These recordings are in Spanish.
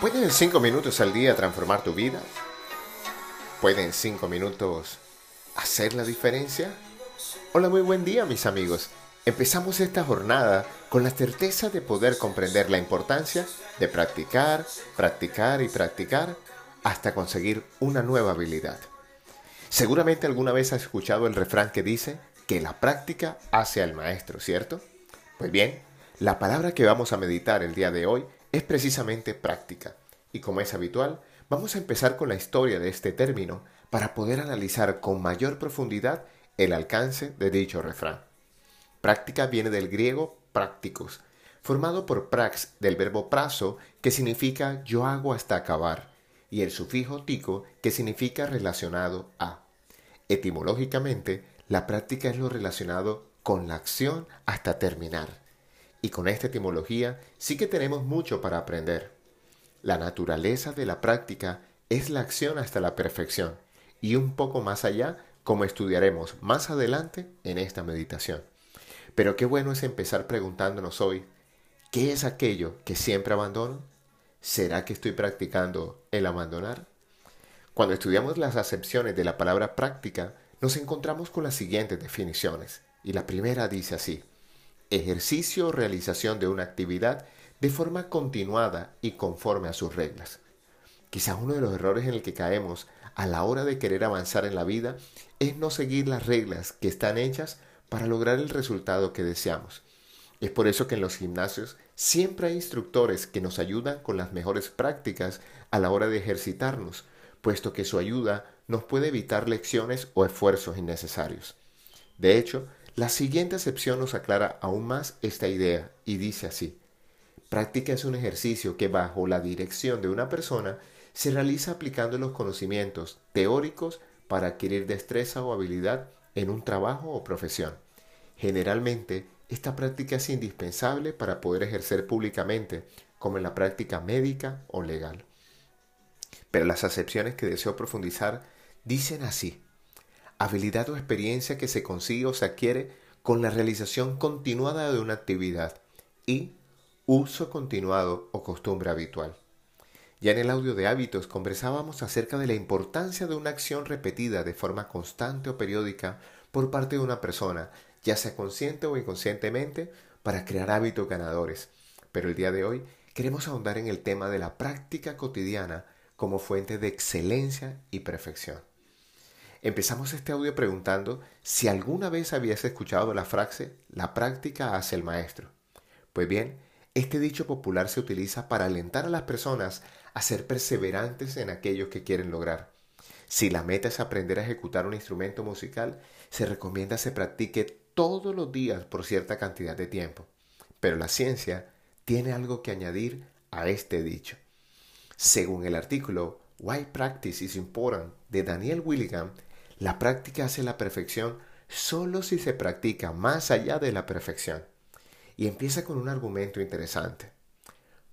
¿Pueden cinco minutos al día transformar tu vida? ¿Pueden cinco minutos hacer la diferencia? Hola, muy buen día mis amigos. Empezamos esta jornada con la certeza de poder comprender la importancia de practicar, practicar y practicar hasta conseguir una nueva habilidad. Seguramente alguna vez has escuchado el refrán que dice que la práctica hace al maestro, ¿cierto? Pues bien, la palabra que vamos a meditar el día de hoy es precisamente práctica. Y como es habitual, vamos a empezar con la historia de este término para poder analizar con mayor profundidad el alcance de dicho refrán. Práctica viene del griego prácticos, formado por prax del verbo prazo, que significa yo hago hasta acabar, y el sufijo tico, que significa relacionado a. Etimológicamente, la práctica es lo relacionado con la acción hasta terminar. Y con esta etimología sí que tenemos mucho para aprender. La naturaleza de la práctica es la acción hasta la perfección y un poco más allá, como estudiaremos más adelante en esta meditación. Pero qué bueno es empezar preguntándonos hoy, ¿qué es aquello que siempre abandono? ¿Será que estoy practicando el abandonar? Cuando estudiamos las acepciones de la palabra práctica, nos encontramos con las siguientes definiciones. Y la primera dice así, ejercicio o realización de una actividad de forma continuada y conforme a sus reglas. Quizás uno de los errores en el que caemos a la hora de querer avanzar en la vida es no seguir las reglas que están hechas para lograr el resultado que deseamos. Es por eso que en los gimnasios siempre hay instructores que nos ayudan con las mejores prácticas a la hora de ejercitarnos, puesto que su ayuda nos puede evitar lecciones o esfuerzos innecesarios. De hecho, la siguiente acepción nos aclara aún más esta idea y dice así. Práctica es un ejercicio que bajo la dirección de una persona se realiza aplicando los conocimientos teóricos para adquirir destreza o habilidad en un trabajo o profesión. Generalmente, esta práctica es indispensable para poder ejercer públicamente, como en la práctica médica o legal. Pero las acepciones que deseo profundizar dicen así habilidad o experiencia que se consigue o se adquiere con la realización continuada de una actividad y uso continuado o costumbre habitual. Ya en el audio de hábitos conversábamos acerca de la importancia de una acción repetida de forma constante o periódica por parte de una persona, ya sea consciente o inconscientemente, para crear hábitos ganadores. Pero el día de hoy queremos ahondar en el tema de la práctica cotidiana como fuente de excelencia y perfección. Empezamos este audio preguntando si alguna vez habías escuchado la frase la práctica hace el maestro. Pues bien, este dicho popular se utiliza para alentar a las personas a ser perseverantes en aquello que quieren lograr. Si la meta es aprender a ejecutar un instrumento musical, se recomienda se practique todos los días por cierta cantidad de tiempo. Pero la ciencia tiene algo que añadir a este dicho. Según el artículo Why Practice is Important de Daniel Willigan, la práctica hace la perfección solo si se practica más allá de la perfección. Y empieza con un argumento interesante.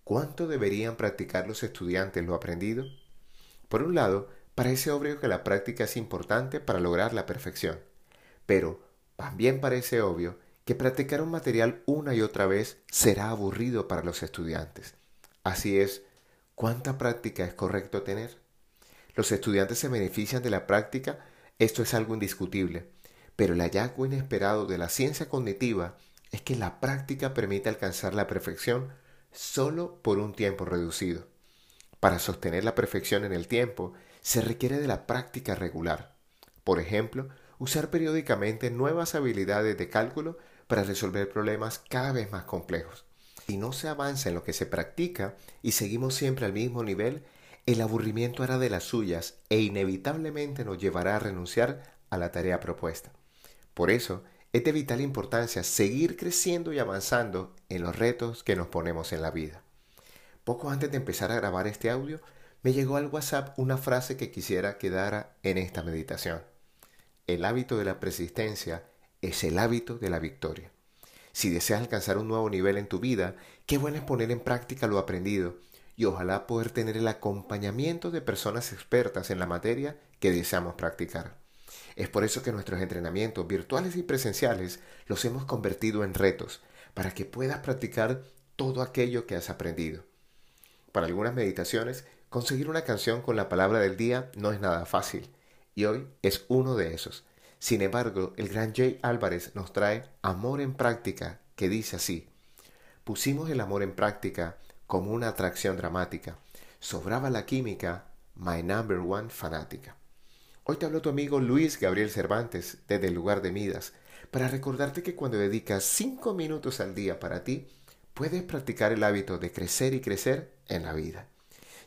¿Cuánto deberían practicar los estudiantes lo aprendido? Por un lado, parece obvio que la práctica es importante para lograr la perfección, pero también parece obvio que practicar un material una y otra vez será aburrido para los estudiantes. Así es, ¿cuánta práctica es correcto tener? Los estudiantes se benefician de la práctica esto es algo indiscutible, pero el hallazgo inesperado de la ciencia cognitiva es que la práctica permite alcanzar la perfección solo por un tiempo reducido. Para sostener la perfección en el tiempo se requiere de la práctica regular. Por ejemplo, usar periódicamente nuevas habilidades de cálculo para resolver problemas cada vez más complejos. Si no se avanza en lo que se practica y seguimos siempre al mismo nivel, el aburrimiento hará de las suyas e inevitablemente nos llevará a renunciar a la tarea propuesta. Por eso, es de vital importancia seguir creciendo y avanzando en los retos que nos ponemos en la vida. Poco antes de empezar a grabar este audio, me llegó al WhatsApp una frase que quisiera quedara en esta meditación. El hábito de la persistencia es el hábito de la victoria. Si deseas alcanzar un nuevo nivel en tu vida, qué bueno es poner en práctica lo aprendido y ojalá poder tener el acompañamiento de personas expertas en la materia que deseamos practicar. Es por eso que nuestros entrenamientos virtuales y presenciales los hemos convertido en retos para que puedas practicar todo aquello que has aprendido. para algunas meditaciones, conseguir una canción con la palabra del día no es nada fácil, y hoy es uno de esos. Sin embargo, el gran Jay Álvarez nos trae Amor en práctica, que dice así. Pusimos el amor en práctica como una atracción dramática. Sobraba la química, my number one fanática. Hoy te habló tu amigo Luis Gabriel Cervantes desde el lugar de Midas para recordarte que cuando dedicas cinco minutos al día para ti, puedes practicar el hábito de crecer y crecer en la vida.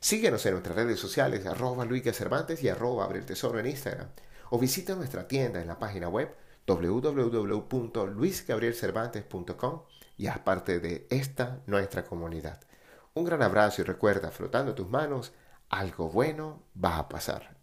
Síguenos en nuestras redes sociales, arroba Luis Cervantes y arroba Abre el Tesoro en Instagram. O visita nuestra tienda en la página web www.luisgabrielcervantes.com y haz parte de esta nuestra comunidad. Un gran abrazo y recuerda, frotando tus manos, algo bueno va a pasar.